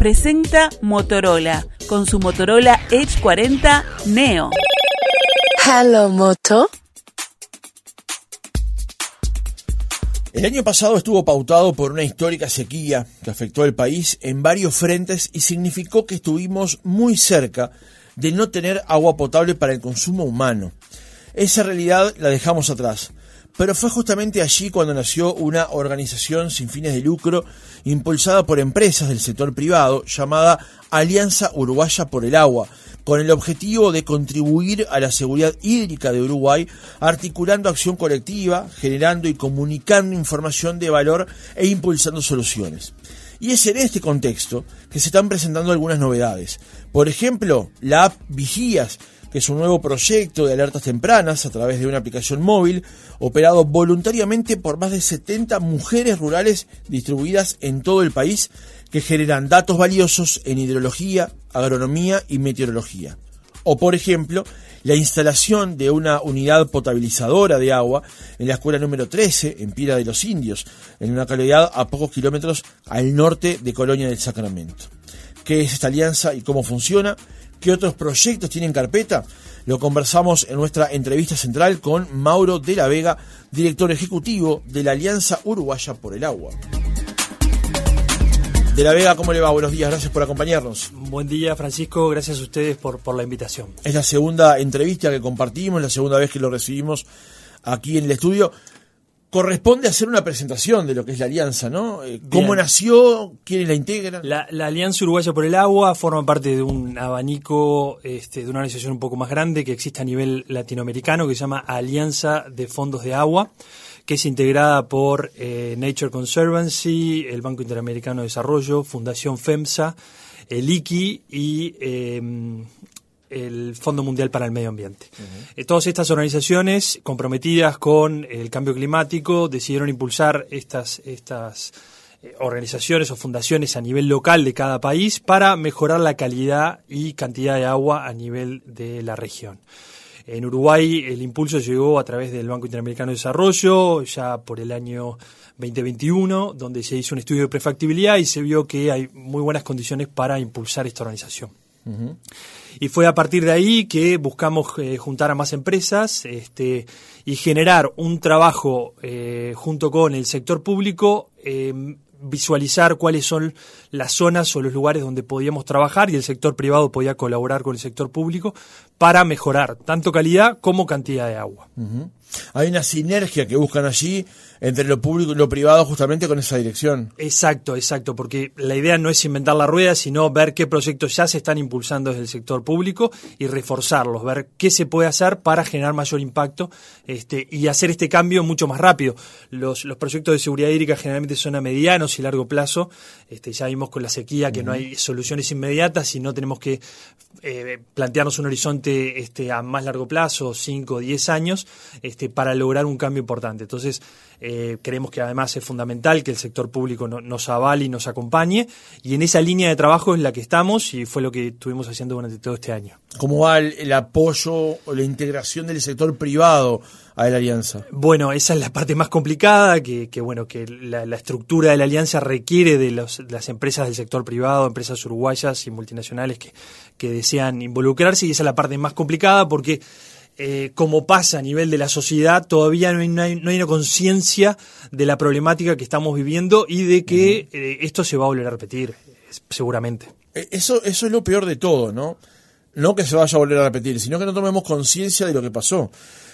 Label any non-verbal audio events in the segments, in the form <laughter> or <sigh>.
presenta Motorola con su Motorola Edge 40 Neo. Hello Moto. El año pasado estuvo pautado por una histórica sequía que afectó al país en varios frentes y significó que estuvimos muy cerca de no tener agua potable para el consumo humano. Esa realidad la dejamos atrás, pero fue justamente allí cuando nació una organización sin fines de lucro impulsada por empresas del sector privado llamada Alianza Uruguaya por el Agua, con el objetivo de contribuir a la seguridad hídrica de Uruguay, articulando acción colectiva, generando y comunicando información de valor e impulsando soluciones. Y es en este contexto que se están presentando algunas novedades. Por ejemplo, la app Vigías, que es un nuevo proyecto de alertas tempranas a través de una aplicación móvil operado voluntariamente por más de 70 mujeres rurales distribuidas en todo el país que generan datos valiosos en hidrología, agronomía y meteorología. O, por ejemplo, la instalación de una unidad potabilizadora de agua en la escuela número 13, en Pira de los Indios, en una calidad a pocos kilómetros al norte de Colonia del Sacramento. ¿Qué es esta alianza y cómo funciona? ¿Qué otros proyectos tienen carpeta? Lo conversamos en nuestra entrevista central con Mauro de la Vega, director ejecutivo de la Alianza Uruguaya por el Agua. De la Vega, ¿cómo le va? Buenos días, gracias por acompañarnos. Buen día, Francisco, gracias a ustedes por, por la invitación. Es la segunda entrevista que compartimos, la segunda vez que lo recibimos aquí en el estudio. Corresponde hacer una presentación de lo que es la alianza, ¿no? Eh, ¿Cómo Bien. nació? ¿Quiénes la integran? La, la Alianza Uruguaya por el Agua forma parte de un abanico este, de una organización un poco más grande que existe a nivel latinoamericano que se llama Alianza de Fondos de Agua, que es integrada por eh, Nature Conservancy, el Banco Interamericano de Desarrollo, Fundación FEMSA, el ICI y eh, el Fondo Mundial para el Medio Ambiente. Eh, todas estas organizaciones comprometidas con el cambio climático decidieron impulsar estas, estas eh, organizaciones o fundaciones a nivel local de cada país para mejorar la calidad y cantidad de agua a nivel de la región. En Uruguay el impulso llegó a través del Banco Interamericano de Desarrollo ya por el año 2021, donde se hizo un estudio de prefactibilidad y se vio que hay muy buenas condiciones para impulsar esta organización. Y fue a partir de ahí que buscamos eh, juntar a más empresas este, y generar un trabajo eh, junto con el sector público, eh, visualizar cuáles son las zonas o los lugares donde podíamos trabajar y el sector privado podía colaborar con el sector público para mejorar tanto calidad como cantidad de agua. Hay una sinergia que buscan allí entre lo público y lo privado justamente con esa dirección. Exacto, exacto, porque la idea no es inventar la rueda, sino ver qué proyectos ya se están impulsando desde el sector público y reforzarlos, ver qué se puede hacer para generar mayor impacto este, y hacer este cambio mucho más rápido. Los, los proyectos de seguridad hídrica generalmente son a medianos y largo plazo. Este, ya vimos con la sequía que no hay soluciones inmediatas y no tenemos que eh, plantearnos un horizonte este, a más largo plazo, 5 o 10 años, este, para lograr un cambio importante. Entonces, eh, creemos que además es fundamental que el sector público no- nos avale y nos acompañe, y en esa línea de trabajo es la que estamos y fue lo que estuvimos haciendo durante todo este año. ¿Cómo va el, el apoyo o la integración del sector privado a la alianza? Bueno, esa es la parte más complicada, que, que, bueno, que la, la estructura de la alianza requiere de, los- de las empresas del sector privado, empresas uruguayas y multinacionales que, que desean involucrarse, y esa es la parte más complicada porque, eh, como pasa a nivel de la sociedad, todavía no hay, no hay- no hay una conciencia de la problemática que estamos viviendo y de que eh, esto se va a volver a repetir, seguramente. Eh, Eso, eso es lo peor de todo, ¿no? No que se vaya a volver a repetir, sino que no tomemos conciencia de lo que pasó.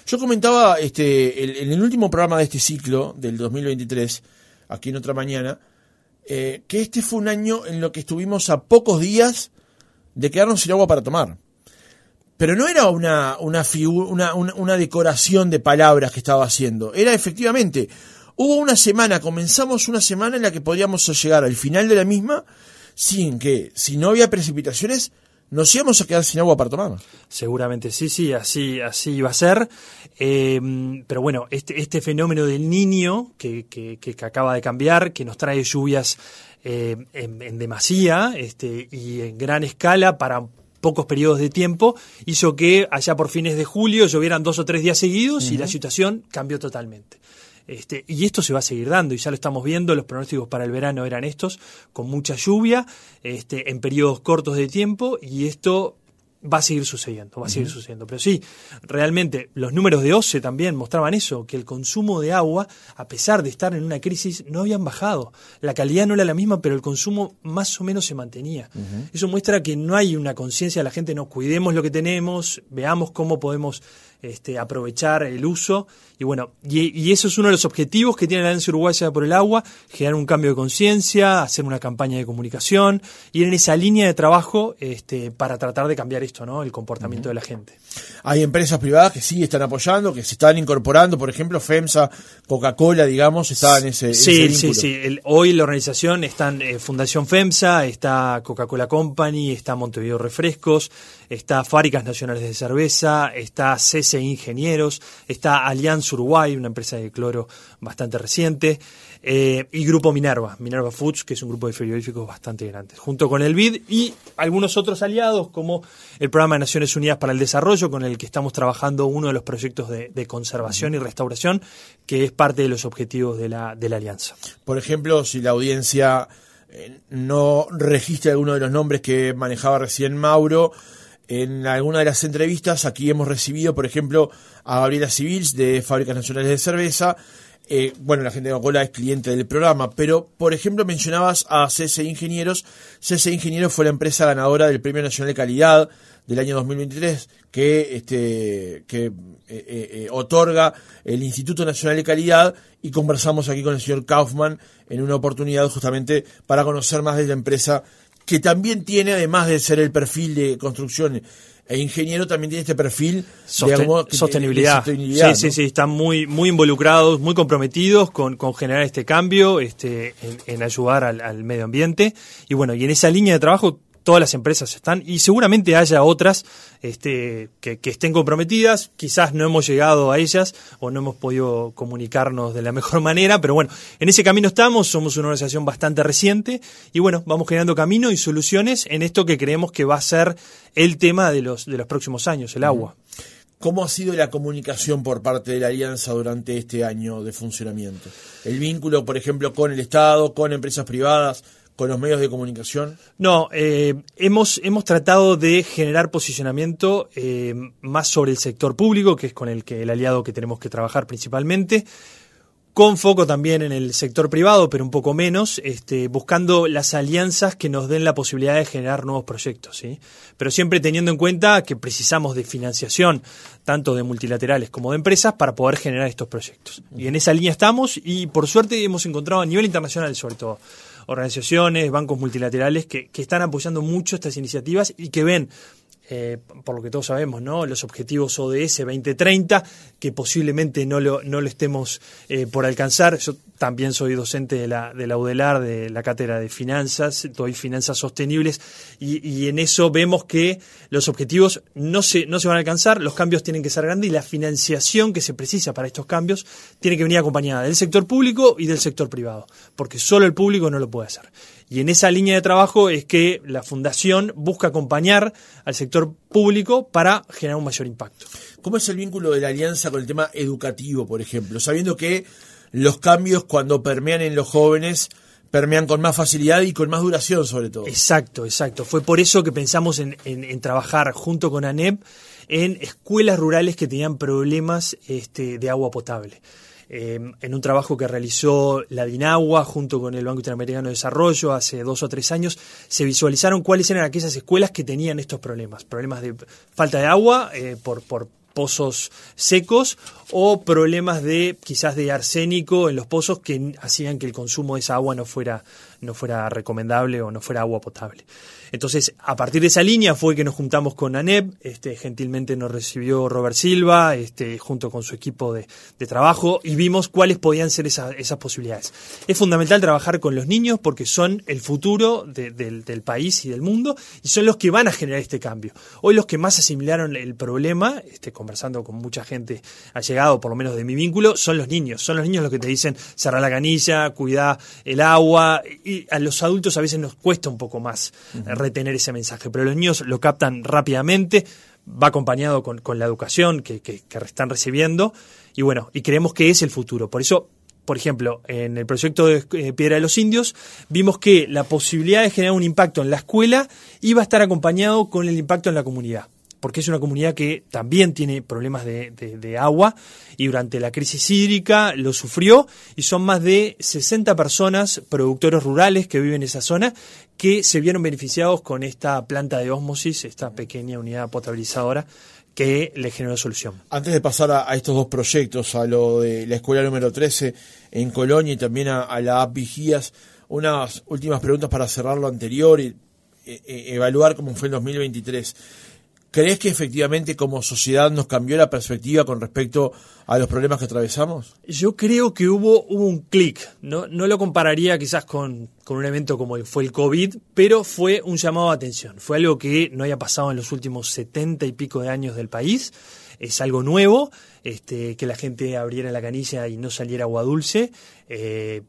Yo comentaba este, el- en el último programa de este ciclo, del 2023, aquí en otra mañana, eh, que este fue un año en lo que estuvimos a pocos días de quedarnos sin agua para tomar. Pero no era una, una, una, una decoración de palabras que estaba haciendo. Era efectivamente, hubo una semana, comenzamos una semana en la que podíamos llegar al final de la misma sin que, si no había precipitaciones, nos íbamos a quedar sin agua para tomar. Seguramente sí, sí, así, así iba a ser. Eh, pero bueno, este, este fenómeno del niño que, que, que acaba de cambiar, que nos trae lluvias eh, en, en demasía este, y en gran escala para pocos periodos de tiempo, hizo que allá por fines de julio llovieran dos o tres días seguidos y la situación cambió totalmente. Este, y esto se va a seguir dando, y ya lo estamos viendo, los pronósticos para el verano eran estos, con mucha lluvia, este, en periodos cortos de tiempo, y esto va a seguir sucediendo, va a seguir sucediendo. Pero sí, realmente los números de OCE también mostraban eso, que el consumo de agua, a pesar de estar en una crisis, no habían bajado. La calidad no era la misma, pero el consumo más o menos se mantenía. Eso muestra que no hay una conciencia de la gente, no cuidemos lo que tenemos, veamos cómo podemos este, aprovechar el uso. Y bueno, y, eso es uno de los objetivos que tiene la Alianza Uruguaya por el Agua, generar un cambio de conciencia, hacer una campaña de comunicación, ir en esa línea de trabajo este, para tratar de cambiar esto, ¿no? El comportamiento de la gente. Hay empresas privadas que sí están apoyando, que se están incorporando, por ejemplo, FEMSA, Coca-Cola, digamos, está en ese. Sí, sí, sí. hoy la organización está en eh, Fundación FEMSA, está Coca-Cola Company, está Montevideo Refrescos, está Fábricas Nacionales de Cerveza, está CC Ingenieros, está Alianza Uruguay, una empresa de cloro bastante reciente, eh, y Grupo Minerva, Minerva Foods, que es un grupo de frigoríficos bastante grande, junto con el BID y algunos otros aliados como el Programa de Naciones Unidas para el Desarrollo, con el que estamos trabajando uno de los proyectos de, conservación y restauración, que es parte de los objetivos de la, de la alianza. Por ejemplo, si la audiencia eh, no registra alguno de los nombres que manejaba recién Mauro, en alguna de las entrevistas aquí hemos recibido, por ejemplo, a Gabriela Civils de Fábricas Nacionales de Cerveza. Eh, bueno, la gente de Coca-Cola es cliente del programa, pero por ejemplo mencionabas a CC Ingenieros. CC Ingenieros fue la empresa ganadora del Premio Nacional de Calidad del año 2023 que, este, que eh, eh, otorga el Instituto Nacional de Calidad y conversamos aquí con el señor Kaufman en una oportunidad justamente para conocer más de la empresa que también tiene, además de ser el perfil de construcción e ingeniero, también tiene este perfil de, sostenibilidad. sí, sí, sí, están muy, muy involucrados, muy comprometidos con, con generar este cambio, este, en, ayudar al, al, medio ambiente. Y bueno, y en esa línea de trabajo todas las empresas están y seguramente haya otras este, que, estén comprometidas, quizás no hemos llegado a ellas o no hemos podido comunicarnos de la mejor <laughs> manera, pero bueno, en ese camino estamos, somos una organización bastante reciente y bueno, vamos generando camino y soluciones en esto que creemos que va a ser el tema de los, de los próximos años, el agua. ¿Cómo ha sido la comunicación por parte de la Alianza durante este año de funcionamiento? El vínculo, por ejemplo, con el Estado, con empresas privadas, con los medios de comunicación? No, eh, hemos, hemos tratado de generar posicionamiento eh, más sobre el sector público, que es con el que el aliado que tenemos que trabajar principalmente, con foco también en el sector privado, pero un poco menos, este, buscando las alianzas que nos den la posibilidad de generar nuevos proyectos. Pero siempre teniendo en cuenta que precisamos de financiación, tanto de multilaterales como de empresas, para poder generar estos proyectos. Y en esa línea estamos y por suerte hemos encontrado a nivel internacional sobre todo organizaciones, bancos multilaterales que, que están apoyando mucho estas iniciativas y que ven eh, por lo que todos sabemos, ¿no? los objetivos ODS 2030, que posiblemente no lo, estemos eh, por alcanzar. Yo también soy docente de la, de la UDELAR, de la cátedra de finanzas, doy finanzas sostenibles, y, y, en eso vemos que los objetivos no se, no se van a alcanzar, los cambios tienen que ser grandes y la financiación que se precisa para estos cambios tiene que venir acompañada del sector público y del sector privado, porque solo el público no lo puede hacer. Y en esa línea de trabajo es que la Fundación busca acompañar al sector público para generar un mayor impacto. ¿Cómo es el vínculo de la alianza con el tema educativo, por ejemplo? Sabiendo que los cambios cuando permean en los jóvenes permean con más facilidad y con más duración sobre todo. Exacto, exacto. Fue por eso que pensamos en, en trabajar junto con ANEP en escuelas rurales que tenían problemas este, de agua potable. Em, en un trabajo que realizó la DINAGUA junto con el Banco Interamericano de Desarrollo hace dos o tres años, se visualizaron cuáles eran aquellas escuelas que tenían estos problemas, problemas de falta de agua eh, por, por pozos secos o problemas de quizás de arsénico en los pozos que hacían que el consumo de esa agua no fuera, no fuera recomendable o no fuera agua potable. Entonces, a partir de esa línea fue que nos juntamos con ANEP, este, gentilmente nos recibió Robert Silva, este, junto con su equipo de, trabajo, y vimos cuáles podían ser esas posibilidades. Es fundamental trabajar con los niños porque son el futuro del, país y del mundo, y son los que van a generar este cambio. Hoy los que más asimilaron el problema, este, con conversando con mucha gente ha llegado, por lo menos de mi vínculo, son los niños. Son los niños los que te dicen cerrar la canilla, cuidar el agua. Y a los adultos a veces nos cuesta un poco más retener ese mensaje, pero los niños lo captan rápidamente va acompañado con, la educación que, que, están recibiendo y bueno, y creemos que es el futuro. Por eso por ejemplo, en el proyecto de eh, Piedra de los Indios, vimos que la posibilidad de generar un impacto en la escuela iba a estar acompañado con el impacto en la comunidad porque es una comunidad que también tiene problemas de, agua y durante la crisis hídrica lo sufrió y son más de 60 personas, productores rurales que viven en esa zona, que se vieron beneficiados con esta planta de ósmosis, esta pequeña unidad potabilizadora que le generó solución. Antes de pasar a, estos dos proyectos, a lo de la escuela número 13 en Colonia y también a, la app Vigías, unas últimas preguntas para cerrar lo anterior y e, e, evaluar cómo fue el 2023. ¿Crees que efectivamente como sociedad nos cambió la perspectiva con respecto a los problemas que atravesamos? Yo creo que hubo, un clic. No, no lo compararía quizás con, un evento como fue el COVID, pero fue un llamado a atención. Fue algo que no haya pasado en los últimos setenta y pico de años del país. Es algo nuevo, este, que la gente abriera la canilla y no saliera agua dulce, eh,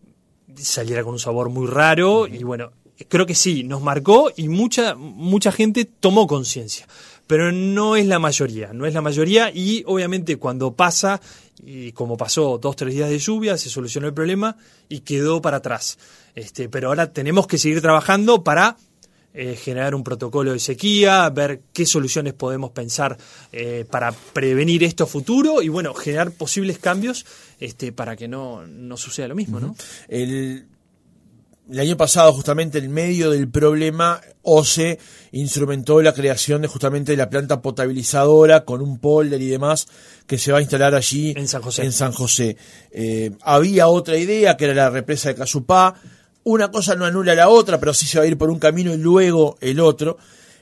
saliera con un sabor muy raro y bueno, creo que sí, nos marcó y mucha, mucha gente tomó conciencia pero no es la mayoría, no es la mayoría y obviamente cuando pasa, y como pasó dos, tres días de lluvia, se solucionó el problema y quedó para atrás. Este, pero ahora tenemos que seguir trabajando para eh, generar un protocolo de sequía, ver qué soluciones podemos pensar eh, para prevenir esto futuro y bueno, generar posibles cambios este, para que no, no suceda lo mismo. ¿no? El año pasado, justamente en medio del problema, OCE instrumentó la creación de justamente la planta potabilizadora con un polder y demás que se va a instalar allí en San José. En San José. Eh, había otra idea que era la represa de Casupá. Una cosa no anula la otra, pero sí se va a ir por un camino y luego el otro.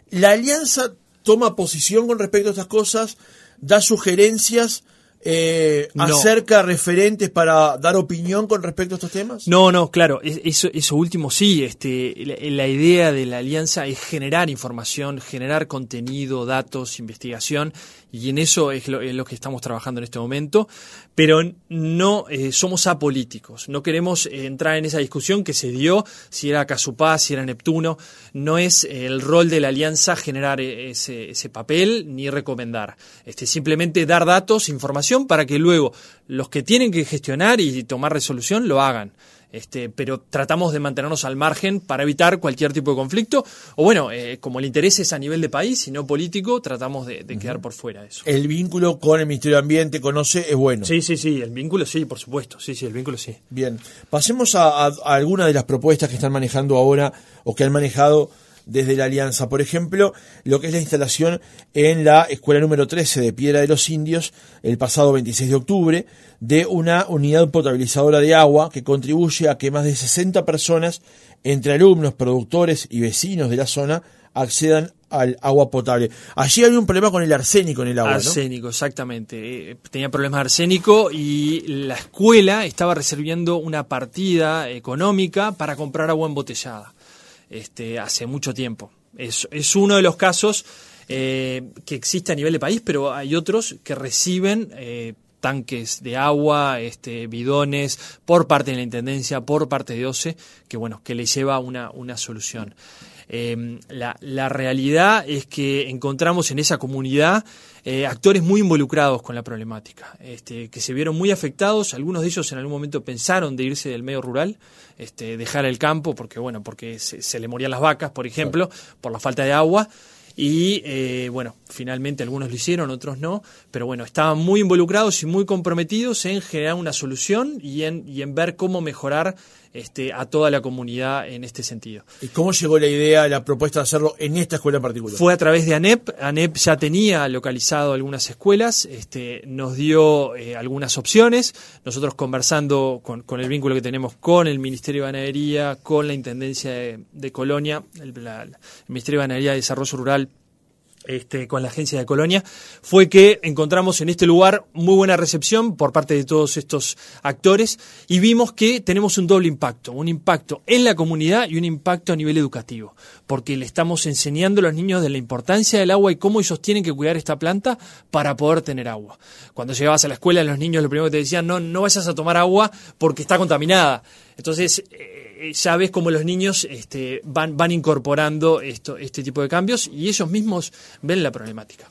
La alianza toma posición con respecto a estas cosas, da sugerencias eh, acerca referentes para dar opinión con respecto a estos temas? No, no, claro, eso, eso último sí. Este, la, idea de la alianza es generar información, generar contenido, datos, investigación, y en eso es lo, que estamos trabajando en este momento. Pero no eh, somos apolíticos, no queremos entrar en esa discusión que se dio si era Casupá, si era Neptuno. No es el rol de la alianza generar ese, ese papel ni recomendar. Este, simplemente dar datos, información para que luego los que tienen que gestionar y tomar resolución lo hagan. Este, pero tratamos de mantenernos al margen para evitar cualquier tipo de conflicto. O bueno, eh, como el interés es a nivel de país y no político, tratamos de, quedar por fuera de eso. El vínculo con el Ministerio de Ambiente, conoce, es bueno. Sí, sí, sí, el vínculo sí, por supuesto. Sí, sí, el vínculo sí. Bien, pasemos a, a algunas de las propuestas que están manejando ahora o que han manejado desde la Alianza. Por ejemplo, lo que es la instalación en la escuela número 13 de Piedra de los Indios el pasado 26 de octubre de una unidad potabilizadora de agua que contribuye a que más de 60 personas, entre alumnos, productores y vecinos de la zona, accedan al agua potable. Allí había un problema con el arsénico en el agua. Arsénico, exactamente. Eh, tenía problemas de arsénico y la escuela estaba reservando una partida económica para comprar agua embotellada este, hace mucho tiempo. Es, uno de los casos eh, que existe a nivel de país, pero hay otros que reciben eh, tanques de agua, este, bidones, por parte de la Intendencia, por parte de OCE, que bueno, que le lleva una, una solución. Em, la, la, realidad es que encontramos en esa comunidad eh, actores muy involucrados con la problemática, este, que se vieron muy afectados, algunos de ellos en algún momento pensaron de irse del medio rural, este, dejar el campo, porque bueno, porque se, le morían las vacas, por ejemplo, por la falta de agua. Y eh, bueno, finalmente algunos lo hicieron, otros no, pero bueno, estaban muy involucrados y muy comprometidos en generar una solución y en, y en ver cómo mejorar este, a toda la comunidad en este sentido. ¿Y cómo llegó la idea, la propuesta de hacerlo en esta escuela en particular? Fue a través de ANEP. ANEP ya tenía localizado algunas escuelas, este, nos dio eh, algunas opciones. Nosotros conversando con, el vínculo que tenemos con el Ministerio de Ganadería, con la Intendencia de, Colonia, el, el Ministerio de Ganadería y Desarrollo Rural este, con la agencia de Colonia, fue que encontramos en este lugar muy buena recepción por parte de todos estos actores y vimos que tenemos un doble impacto, un impacto en la comunidad y un impacto a nivel educativo, porque le estamos enseñando a los niños de la importancia del agua y cómo ellos tienen que cuidar esta planta para poder tener agua. Cuando llegabas a la escuela, los niños lo primero que te decían, no, no vayas a tomar agua porque está contaminada. Entonces, eh, ya ves cómo los niños este, van, van incorporando esto, este tipo de cambios y ellos mismos ven la problemática.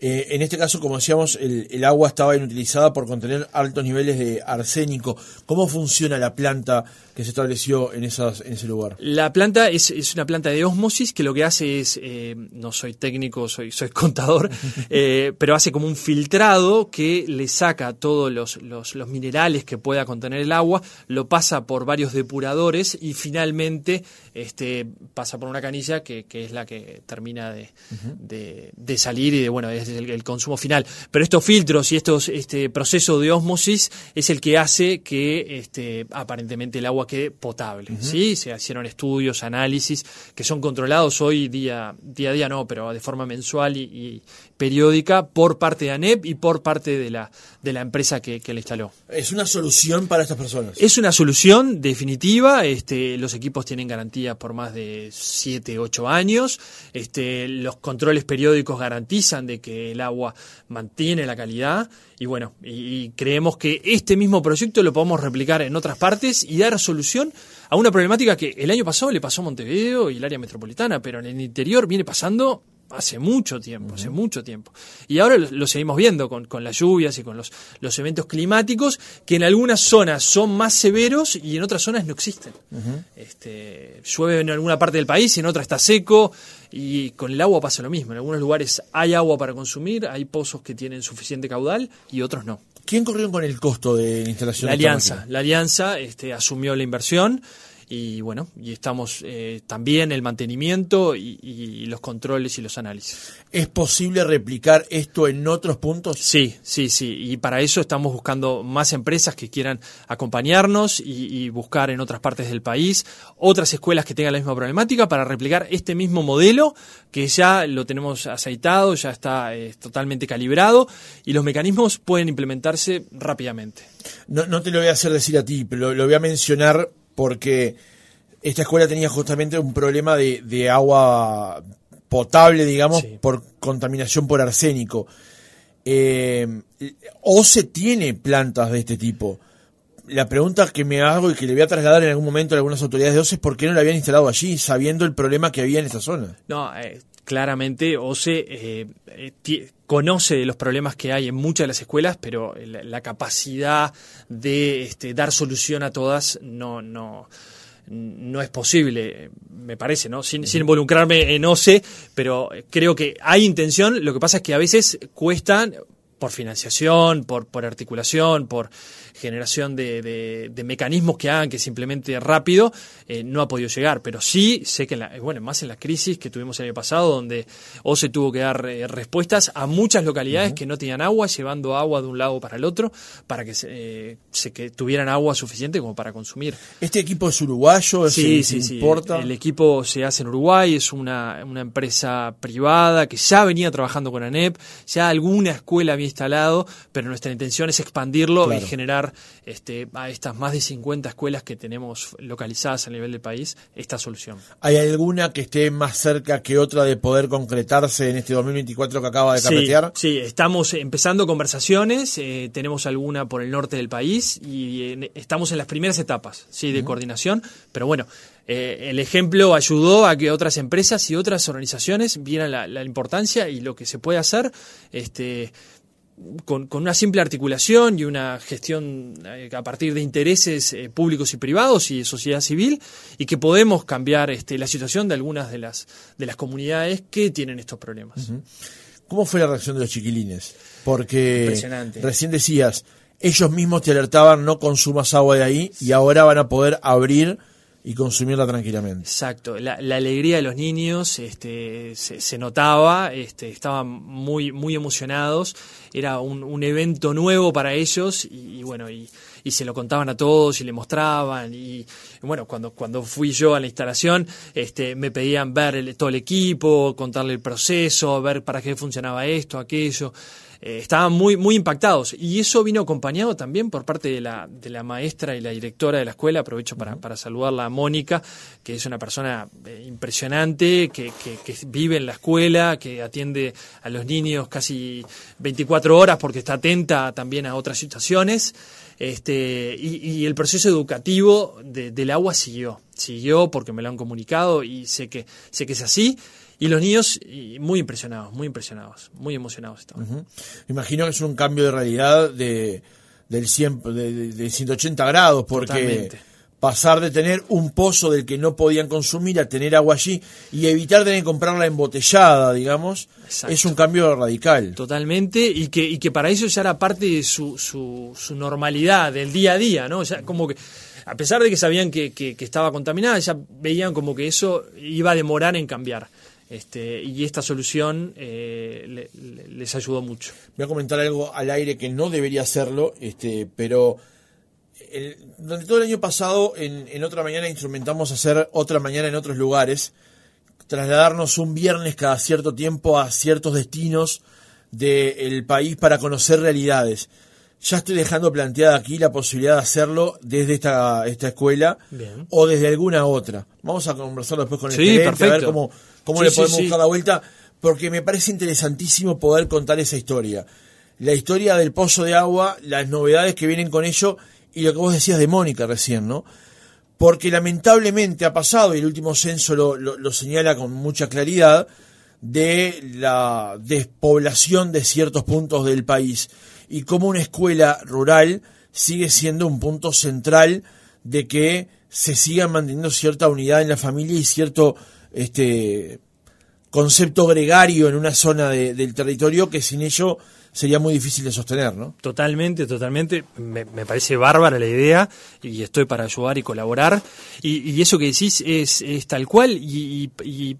Eh, en este caso, como decíamos, el, agua estaba inutilizada por contener altos niveles de arsénico. ¿Cómo funciona la planta que se estableció en, esas, en ese lugar? La planta es, es una planta de osmosis que lo que hace es, eh, no soy técnico, soy, soy contador, <laughs> eh, pero hace como un filtrado que le saca todos los, los, los minerales que pueda contener el agua, lo pasa por varios depuradores y finalmente este, pasa por una canilla que, que es la que termina de, de, de salir y de, bueno, es el, consumo final. Pero estos filtros y estos, este proceso de osmosis es el que hace que este, aparentemente el agua quede potable. ¿sí? Se hicieron estudios, análisis que son controlados hoy día, día a día, no, pero de forma mensual y, periódica por parte de ANEP y por parte de la, de la empresa que, que, le instaló. ¿Es una solución para estas personas? Es una solución definitiva. Este, los equipos tienen garantía por más de 7, 8 años. Este, los controles periódicos garantizan de que el agua mantiene la calidad y bueno, y, creemos que este mismo proyecto lo podemos replicar en otras partes y dar solución a una problemática que el año pasado le pasó a Montevideo y el área metropolitana, pero en el interior viene pasando hace mucho tiempo, hace mucho tiempo. Y ahora lo, seguimos viendo con, con, las lluvias y con los, los eventos climáticos, que en algunas zonas son más severos y en otras zonas no existen. este, llueve en alguna parte del país y en otra está seco, y con el agua pasa lo mismo. En algunos lugares hay agua para consumir, hay pozos que tienen suficiente caudal y otros no. ¿Quién corrió con el costo de la instalación? La Alianza. La Alianza este, asumió la inversión y bueno, y estamos eh, también el mantenimiento y, los controles y los análisis. ¿Es posible replicar esto en otros puntos? Sí, sí, sí. Y para eso estamos buscando más empresas que quieran acompañarnos y, buscar en otras partes del país otras escuelas que tengan la misma problemática para replicar este mismo modelo que ya lo tenemos aceitado, ya está eh, totalmente calibrado y los mecanismos pueden implementarse rápidamente. No, no te lo voy a hacer decir a ti, pero lo voy a mencionar porque esta escuela tenía justamente un problema de, agua potable, digamos, por contaminación por arsénico. Eh, o se tiene plantas de este tipo. La pregunta que me hago y que le voy a trasladar en algún momento a algunas autoridades de OCE es por qué no la habían instalado allí, sabiendo el problema que había en esa zona. No, eh, claramente OCE eh, conoce los problemas que hay en muchas de las escuelas, pero la, capacidad de este, dar solución a todas no, no, no es posible, me parece, ¿no? Sin, sin, involucrarme en OCE, pero creo que hay intención, lo que pasa es que a veces cuestan por financiación, por, por articulación, por generación de, de, mecanismos que hagan que simplemente rápido, eh, no ha podido llegar. Pero sí sé que, bueno, más en la crisis que tuvimos el año pasado, donde OCE tuvo que dar eh, respuestas a muchas localidades que no tenían agua, llevando agua de un lado para el otro, para que, eh, se, que tuvieran agua suficiente como para consumir. ¿Este equipo es uruguayo? sí, sí, sí. El, equipo se hace en Uruguay, es una, una empresa privada que ya venía trabajando con ANEP, ya alguna escuela había instalado, pero nuestra intención es expandirlo y generar este, a estas más de 50 escuelas que tenemos localizadas a nivel del país esta solución. ¿Hay alguna que esté más cerca que otra de poder concretarse en este 2024 que acaba de carretear? Sí, estamos empezando conversaciones, eh, tenemos alguna por el norte del país y estamos en las primeras etapas sí, de coordinación, pero bueno, eh, el ejemplo ayudó a que otras empresas y otras organizaciones vieran la, la, importancia y lo que se puede hacer. Este, con, una simple articulación y una gestión eh, a partir de intereses eh, públicos y privados y de sociedad civil y que podemos cambiar este, la situación de algunas de las, de las comunidades que tienen estos problemas. ¿Cómo fue la reacción de los chiquilines? Porque recién decías, ellos mismos te alertaban no consumas agua de ahí y ahora van a poder abrir y consumirla tranquilamente. Exacto, la, alegría de los niños este, se, notaba, este, estaban muy, muy emocionados, era un, evento nuevo para ellos y, bueno, y, se lo contaban a todos y le mostraban y bueno, cuando, cuando fui yo a la instalación este, me pedían ver todo el equipo, contarle el proceso, ver para qué funcionaba esto, aquello. Eh, estaban muy, muy impactados. Y eso vino acompañado también por parte de la, de la maestra y la directora de la escuela. Aprovecho para, para saludarla a Mónica, que es una persona eh, impresionante, que, que, vive en la escuela, que atiende a los niños casi 24 horas porque está atenta también a otras situaciones. Este, y, el proceso educativo del agua siguió, siguió porque me lo han comunicado y sé que, sé que es así. Y los niños muy impresionados, muy impresionados, muy emocionados estaban. Imagino que es un cambio de realidad de, del 100, de, 180 grados, porque pasar de tener un pozo del que no podían consumir a tener agua allí y evitar tener que comprarla embotellada, digamos, es un cambio radical. Totalmente, y que, y que para ellos ya era parte de su, su, su normalidad, del día a día, ¿no? O sea, como que a pesar de que sabían que, que, que, estaba contaminada, ya veían como que eso iba a demorar en cambiar. Este, y esta solución eh, les ayudó mucho. Voy a comentar algo al aire que no debería hacerlo, este, pero durante todo el año pasado en, otra mañana instrumentamos hacer otra mañana en otros lugares, trasladarnos un viernes cada cierto tiempo a ciertos destinos del país para conocer realidades. Ya estoy dejando planteada aquí la posibilidad de hacerlo desde esta, esta escuela o desde alguna otra. Vamos a conversar después con el gerente, a ver cómo, cómo le podemos buscar la vuelta, porque me parece interesantísimo poder contar esa historia. La historia del pozo de agua, las novedades que vienen con ello y lo que vos decías de Mónica recién, ¿no? Porque lamentablemente ha pasado, y el último censo lo, lo señala con mucha claridad, de la despoblación de ciertos puntos del país y cómo una escuela rural sigue siendo un punto central de que se siga manteniendo cierta unidad en la familia y cierto este concepto gregario en una zona del territorio que sin ello sería muy difícil de sostener, ¿no? Totalmente, totalmente. Me, parece bárbara la idea y estoy para ayudar y colaborar. Y, eso que decís es, tal cual y,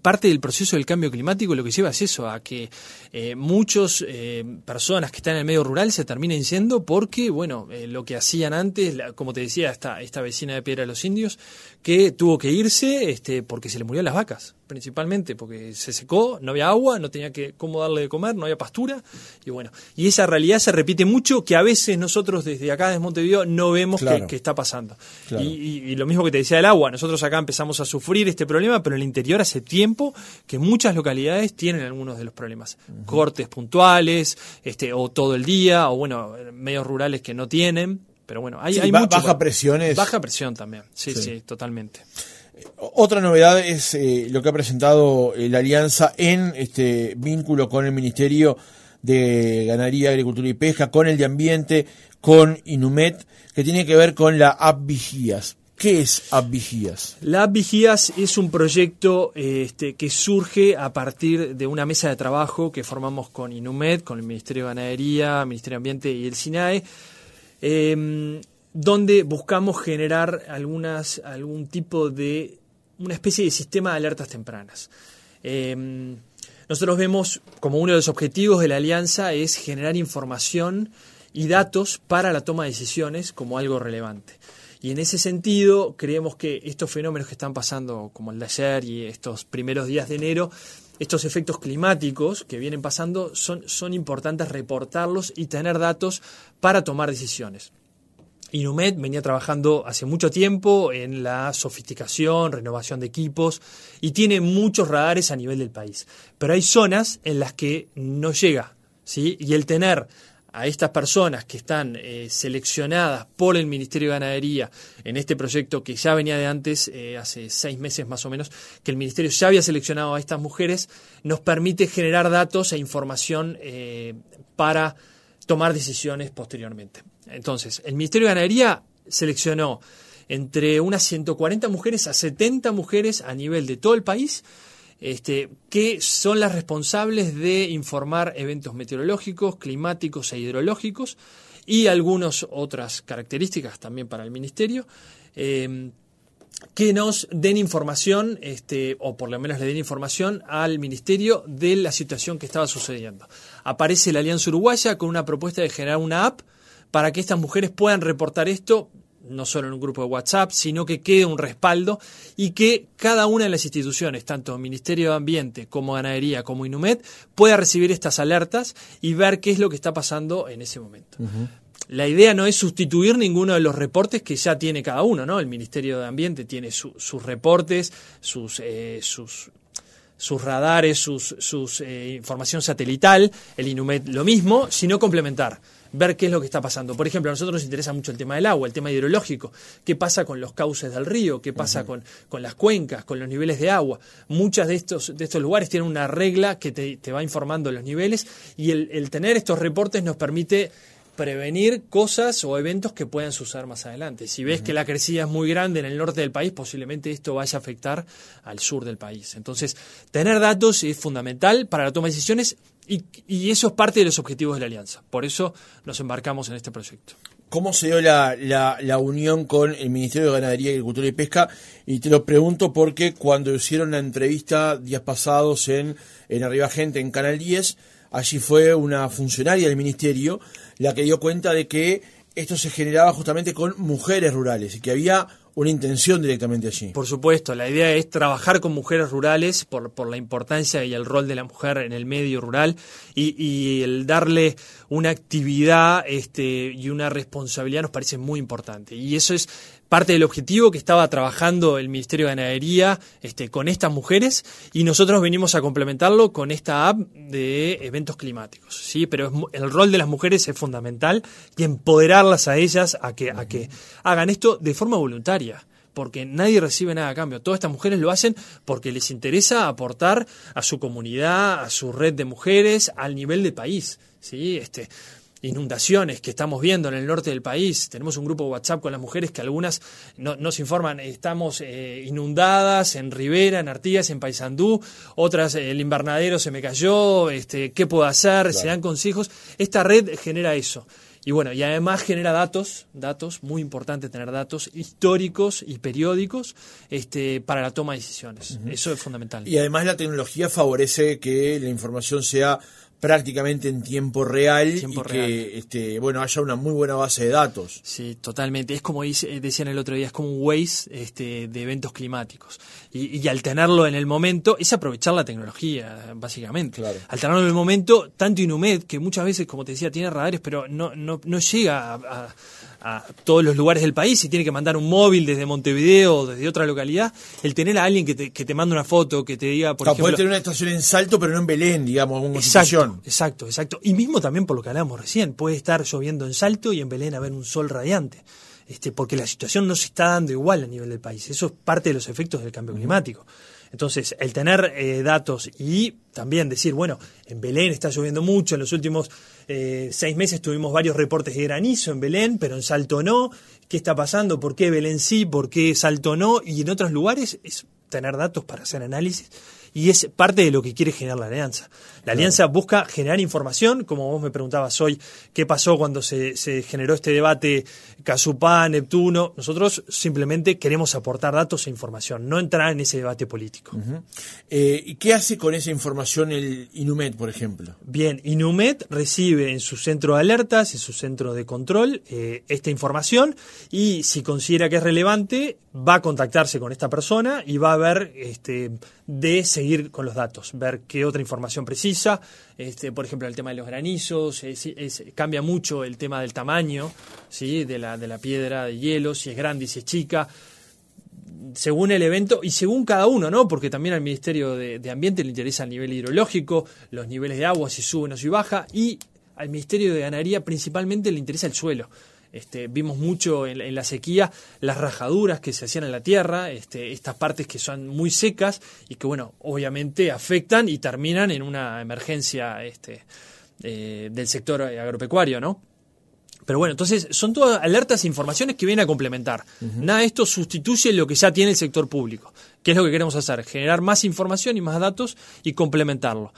parte del proceso del cambio climático lo que lleva es eso, a que eh, muchas eh, personas que están en el medio rural se terminen yendo porque, bueno, eh, lo que hacían antes, como te decía, esta, esta vecina de Piedra de los Indios, que tuvo que irse este, porque se le murieron las vacas, principalmente, porque se secó, no había agua, no tenía que cómo darle de comer, no había pastura, y bueno, y esa realidad se repite mucho que a veces nosotros desde acá, desde Montevideo, no vemos que, está pasando. Y, lo mismo que te decía del agua, nosotros acá empezamos a sufrir este problema, pero en el interior hace tiempo que muchas localidades tienen algunos de los problemas. Cortes puntuales, este, o todo el día, o bueno, medios rurales que no tienen. Pero bueno, hay, hay baja presiones. Baja presión también, sí, sí, totalmente. Otra novedad es eh, lo que ha presentado eh, la alianza en este vínculo con el Ministerio de Ganadería, Agricultura y Pesca, con el de Ambiente, con Inumet, que tiene que ver con la App Vigías. ¿Qué es App Vigías? La App Vigías es un proyecto este, que surge a partir de una mesa de trabajo que formamos con Inumet, con el Ministerio de Ganadería, Ministerio de Ambiente y el SINAE, em, donde buscamos generar algunas, algún tipo de, una especie de sistema de alertas tempranas. Em, nosotros vemos como uno de los objetivos de la alianza es generar información y datos para la toma de decisiones como algo relevante. Y en ese sentido, creemos que estos fenómenos que están pasando, como el de ayer y estos primeros días de enero, estos efectos climáticos que vienen pasando, son, son importantes reportarlos y tener datos para tomar decisiones. Inumet venía trabajando hace mucho tiempo en la sofisticación, renovación de equipos y tiene muchos radares a nivel del país. Pero hay zonas en las que no llega, ¿sí? Y el tener a estas personas que están eh, seleccionadas por el Ministerio de Ganadería en este proyecto que ya venía de antes, eh, hace seis meses más o menos, que el Ministerio ya había seleccionado a estas mujeres, nos permite generar datos e información eh, para tomar decisiones posteriormente. Entonces, el Ministerio de Ganadería seleccionó entre unas 140 mujeres a 70 mujeres a nivel de todo el país, este, que son las responsables de informar eventos meteorológicos, climáticos e hidrológicos y algunas otras características también para el Ministerio. Eh, que nos den información, este, o por lo menos le den información al Ministerio de la situación que estaba sucediendo. Aparece la Alianza Uruguaya con una propuesta de generar una app para que estas mujeres puedan reportar esto no solo en un grupo de WhatsApp, sino que quede un respaldo y que cada una de las instituciones, tanto Ministerio de Ambiente como Ganadería como Inumet, pueda recibir estas alertas y ver qué es lo que está pasando en ese momento. La idea no es sustituir ninguno de los reportes que ya tiene cada uno, ¿no? El Ministerio de Ambiente tiene sus reportes, sus, eh, sus sus radares, sus, sus eh, información satelital, el Inumet lo mismo, sino complementar ver qué es lo que está pasando. Por ejemplo, a nosotros nos interesa mucho el tema del agua, el tema hidrológico. ¿Qué pasa con los cauces del río? ¿Qué pasa con, con, las cuencas, con los niveles de agua? Muchos de estos, de estos lugares tienen una regla que te, te va informando los niveles y el, el tener estos reportes nos permite prevenir cosas o eventos que puedan suceder más adelante. Si ves que la crecida es muy grande en el norte del país, posiblemente esto vaya a afectar al sur del país. Entonces, tener datos es fundamental para la toma de decisiones y, y eso es parte de los objetivos de la alianza. Por eso nos embarcamos en este proyecto. ¿Cómo se dio la, la, la, unión con el Ministerio de Ganadería, Agricultura y Pesca? Y te lo pregunto porque cuando hicieron la entrevista días pasados en, en Arriba Gente, en Canal 10, allí fue una funcionaria del Ministerio la que dio cuenta de que esto se generaba justamente con mujeres rurales y que había una intención directamente allí. Por supuesto, la idea es trabajar con mujeres rurales por, por la importancia y el rol de la mujer en el medio rural y, y, el darle una actividad este, y una responsabilidad nos parece muy importante. Y eso es parte del objetivo que estaba trabajando el Ministerio de Ganadería este, con estas mujeres y nosotros venimos a complementarlo con esta app de eventos climáticos. ¿sí? Pero es, el rol de las mujeres es fundamental y empoderarlas a ellas a que, a que hagan esto de forma voluntaria porque nadie recibe nada a cambio. Todas estas mujeres lo hacen porque les interesa aportar a su comunidad, a su red de mujeres, al nivel de país. ¿sí? Este, inundaciones que estamos viendo en el norte del país. Tenemos un grupo de WhatsApp con las mujeres que algunas no, nos informan, estamos eh, inundadas en Rivera, en Artigas, en Paysandú, otras el invernadero se me cayó, este, ¿qué puedo hacer? Claro. Se dan consejos. Esta red genera eso. Y bueno, y además genera datos, datos, muy importante tener datos históricos y periódicos este, para la toma de decisiones. Uh -huh. Eso es fundamental. Y además la tecnología favorece que la información sea prácticamente en tiempo real tiempo y real. que este, bueno haya una muy buena base de datos. Sí, totalmente. Es como dice, decían el otro día, es como un Waze este, de eventos climáticos. Y, y, al tenerlo en el momento, es aprovechar la tecnología, básicamente. Claro. Al tenerlo en el momento, tanto Inumed, que muchas veces, como te decía, tiene radares, pero no, no, no llega a, a a todos los lugares del país y tiene que mandar un móvil desde Montevideo o desde otra localidad, el tener a alguien que te, que te mande una foto, que te diga, por o ejemplo... Puede tener una estación en Salto, pero no en Belén, digamos, una exacto, exacto, exacto. Y mismo también por lo que hablábamos recién, puede estar lloviendo en Salto y en Belén haber un sol radiante. Este, porque la situación no se está dando igual a nivel del país. Eso es parte de los efectos del cambio climático. Entonces, el tener eh, datos y también decir, bueno, en Belén está lloviendo mucho, en los últimos eh, seis meses tuvimos varios reportes de granizo en Belén, pero en Salto no. ¿Qué está pasando? ¿Por qué Belén sí? ¿Por qué Salto no? Y en otros lugares es tener datos para hacer análisis y es parte de lo que quiere generar la alianza. La claro. alianza busca generar información, como vos me preguntabas hoy, qué pasó cuando se, se generó este debate Casupá, Neptuno. Nosotros simplemente queremos aportar datos e información, no entrar en ese debate político. Uh -huh. eh, ¿Y qué hace con esa información el Inumet, por ejemplo? Bien, Inumet recibe en su centro de alertas, en su centro de control, eh, esta información y si considera que es relevante, va a contactarse con esta persona y va a ver este, de seguir con los datos, ver qué otra información precisa. Este, por ejemplo, el tema de los granizos, es, cambia mucho el tema del tamaño ¿sí? de, la, de la piedra de hielo, si es grande y si es chica según el evento y según cada uno, ¿no? Porque también al Ministerio de, de, Ambiente le interesa el nivel hidrológico, los niveles de agua, si sube o si baja, y al Ministerio de Ganadería principalmente le interesa el suelo. Este, vimos mucho en, en, la sequía las rajaduras que se hacían en la tierra, este, estas partes que son muy secas y que, bueno, obviamente afectan y terminan en una emergencia este, eh, del sector agropecuario, ¿no? Pero bueno, entonces son todas alertas e informaciones que vienen a complementar. Uh -huh. Nada de esto sustituye lo que ya tiene el sector público. ¿Qué es lo que queremos hacer? Generar más información y más datos y complementarlo.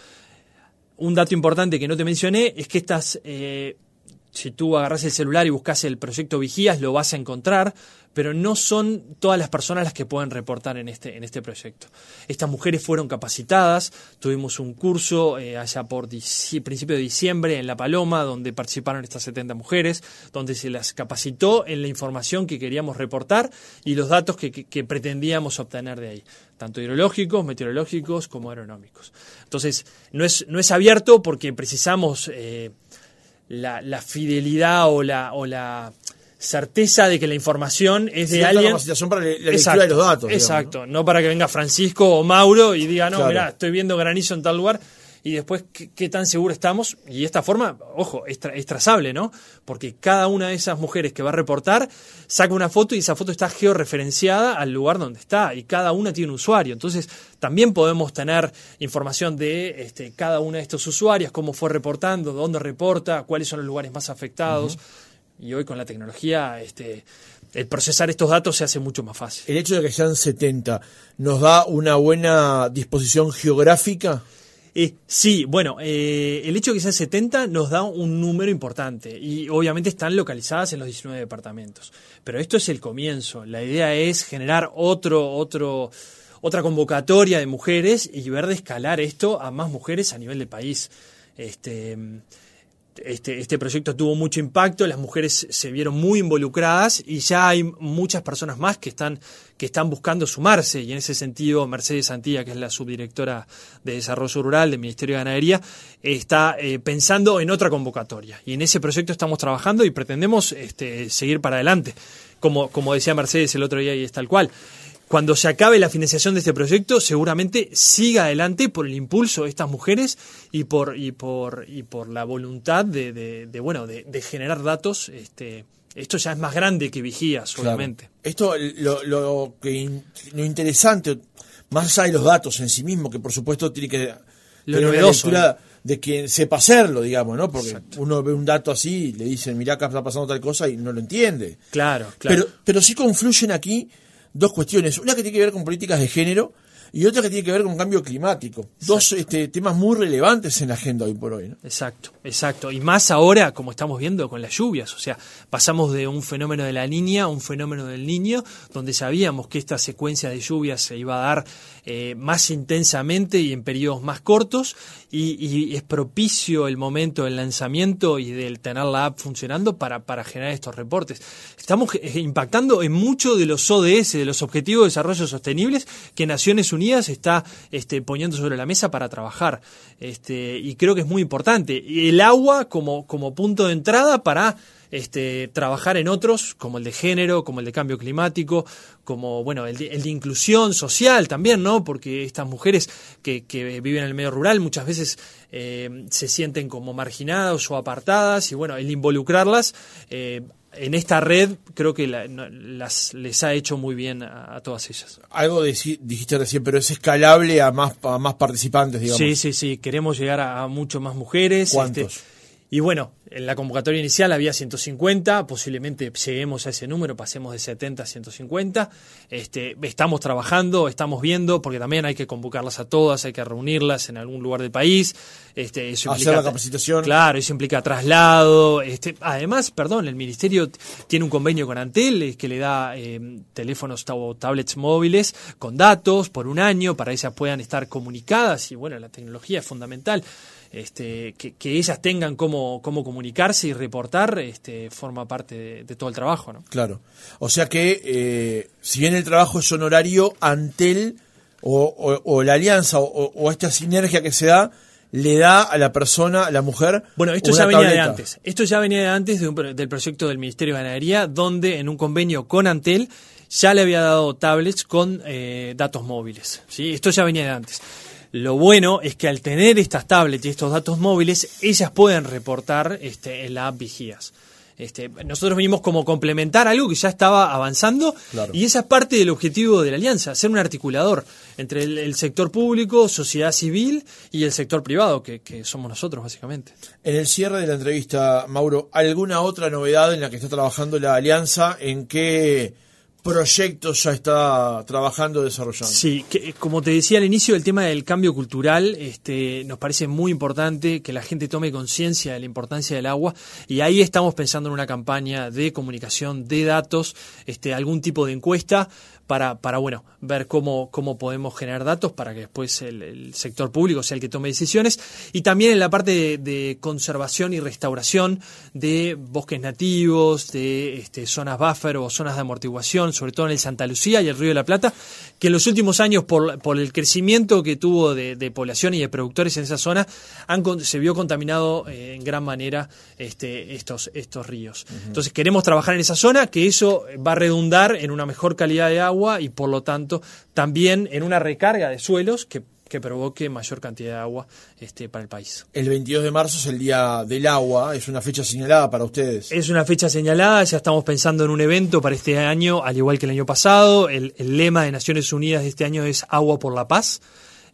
Un dato importante que no te mencioné es que estas eh, si tú agarras el celular y buscas el proyecto Vigías, lo vas a encontrar, pero no son todas las personas las que pueden reportar en este, en este proyecto. Estas mujeres fueron capacitadas, tuvimos un curso eh, allá por principio de diciembre en La Paloma, donde participaron estas 70 mujeres, donde se las capacitó en la información que queríamos reportar y los datos que, pretendíamos obtener de ahí, tanto hidrológicos, meteorológicos como aeronómicos. Entonces, no es, no es abierto porque precisamos eh, la, la, fidelidad o la, o la certeza de que la información es de alguien. capacitación para la lectura de los datos. Exacto, ¿no? para que venga Francisco o Mauro y diga, no, mira, estoy viendo granizo en tal lugar y después ¿qué, tan seguro estamos. Y de esta forma, ojo, es, trazable, ¿no? Porque cada una de esas mujeres que va a reportar saca una foto y esa foto está georreferenciada al lugar donde está y cada una tiene un usuario. Entonces, también podemos tener información de este, cada una de estos usuarios, cómo fue reportando, dónde reporta, cuáles son los lugares más afectados. Y hoy con la tecnología, este, el procesar estos datos se hace mucho más fácil. ¿El hecho de que sean 70 nos da una buena disposición geográfica? Eh, sí, bueno, eh, el hecho de que sean 70 nos da un número importante y obviamente están localizadas en los 19 departamentos. Pero esto es el comienzo. La idea es generar otro, otro, otra convocatoria de mujeres y ver de escalar esto a más mujeres a nivel de país. Este, este, este, proyecto tuvo mucho impacto, las mujeres se vieron muy involucradas y ya hay muchas personas más que están, que están buscando sumarse. Y en ese sentido Mercedes Santilla, que es la subdirectora de Desarrollo Rural del Ministerio de Ganadería, está eh, pensando en otra convocatoria. Y en ese proyecto estamos trabajando y pretendemos este, seguir para adelante. Como, como decía Mercedes el otro día y es tal cual cuando se acabe la financiación de este proyecto, seguramente siga adelante por el impulso de estas mujeres y por, y por, y por la voluntad de, de, bueno, de, generar datos. Este, esto ya es más grande que vigías, obviamente. Esto, lo, lo, que, lo interesante, más allá de los datos en sí mismo, que por supuesto tiene que lo tener novedoso, ¿eh? de quien sepa hacerlo, digamos, ¿no? Porque uno ve un dato así, le dicen, mirá, acá está pasando tal cosa y no lo entiende. Claro, claro. Pero, pero sí confluyen aquí dos cuestiones. Una que tiene que ver con políticas de género y otra que tiene que ver con cambio climático. Dos este, temas muy relevantes en la agenda hoy por hoy. Exacto, exacto. Y más ahora, como estamos viendo con las lluvias. O sea, pasamos de un fenómeno de la niña a un fenómeno del niño, donde sabíamos que esta secuencia de lluvias se iba a dar eh, más intensamente y en periodos más cortos. Y, es propicio el momento del lanzamiento y del tener la app funcionando para, para generar estos reportes. Estamos eh, impactando en muchos de los ODS, de los Objetivos de Desarrollo Sostenibles, que Naciones Unidas está este, poniendo sobre la mesa para trabajar. Este, y creo que es muy importante. El agua como, como punto de entrada para este, trabajar en otros, como el de género, como el de cambio climático, como bueno, el de, inclusión social también, ¿no? Porque estas mujeres que, viven en el medio rural muchas veces eh, se sienten como marginadas o apartadas, y bueno, el involucrarlas eh, en esta red creo que las, les ha hecho muy bien a, todas ellas. Algo dijiste recién, pero es escalable a más, a más participantes, digamos. Sí, sí, sí. Queremos llegar a, a mucho más mujeres. ¿Cuántos? Este, y bueno, en la convocatoria inicial había 150, posiblemente lleguemos a ese número, pasemos de 70 a 150. Este, estamos trabajando, estamos viendo, porque también hay que convocarlas a todas, hay que reunirlas en algún lugar del país. Este, eso implica, Hacer la capacitación. Claro, eso implica traslado. Este, además, perdón, el Ministerio tiene un convenio con Antel que le da eh, teléfonos o tablets móviles con datos por un año para que ellas puedan estar comunicadas y bueno, la tecnología es fundamental este, que, ellas tengan cómo, cómo comunicarse y reportar, este, forma parte de, todo el trabajo. ¿no? Claro. O sea que, eh, si bien el trabajo es honorario, Antel o, o, la alianza o, esta sinergia que se da, le da a la persona, a la mujer. Bueno, esto ya venía de antes. Esto ya venía de antes del proyecto del Ministerio de Ganadería, donde en un convenio con Antel ya le había dado tablets con eh, datos móviles. ¿sí? Esto ya venía de antes. Lo bueno es que al tener estas tablets y estos datos móviles, ellas pueden reportar este, en la app Vigías. Este, nosotros venimos como complementar algo que ya estaba avanzando y esa es parte del objetivo de la alianza, ser un articulador entre el, sector público, sociedad civil y el sector privado, que, que, somos nosotros básicamente. En el cierre de la entrevista, Mauro, ¿alguna otra novedad en la que está trabajando la alianza? ¿En qué proyectos ya está trabajando, desarrollando. Sí, como te decía al inicio, el tema del cambio cultural este, nos parece muy importante que la gente tome conciencia de la importancia del agua y ahí estamos pensando en una campaña de comunicación, de datos, este, algún tipo de encuesta para, para bueno, ver cómo, cómo podemos generar datos para que después el, sector público sea el que tome decisiones. Y también en la parte de, conservación y restauración de bosques nativos, de este, zonas buffer o zonas de amortiguación, sobre todo en el Santa Lucía y el Río de la Plata, que en los últimos años, por, por el crecimiento que tuvo de, población y de productores en esa zona, han, se vio contaminado eh, en gran manera este, estos, estos ríos. Entonces queremos trabajar en esa zona, que eso va a redundar en una mejor calidad de agua y por lo tanto también en una recarga de suelos que, provoque mayor cantidad de agua este, para el país. El 22 de marzo es el Día del Agua, es una fecha señalada para ustedes. Es una fecha señalada, ya estamos pensando en un evento para este año, al igual que el año pasado. El, el lema de Naciones Unidas de este año es Agua por la Paz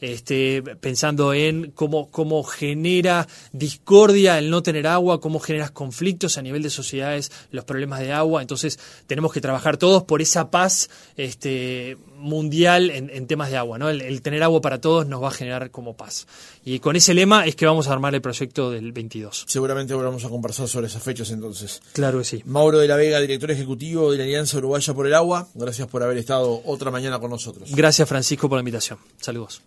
este, pensando en cómo, cómo genera discordia el no tener agua, cómo generas conflictos a nivel de sociedades, los problemas de agua. Entonces tenemos que trabajar todos por esa paz este, mundial en, temas de agua. ¿no? El, tener agua para todos nos va a generar como paz. Y con ese lema es que vamos a armar el proyecto del 22. Seguramente vamos a conversar sobre esas fechas entonces. Claro que sí. Mauro de la Vega, director ejecutivo de la Alianza Uruguaya por el Agua, gracias por haber estado otra mañana con nosotros. Gracias Francisco por la invitación. Saludos.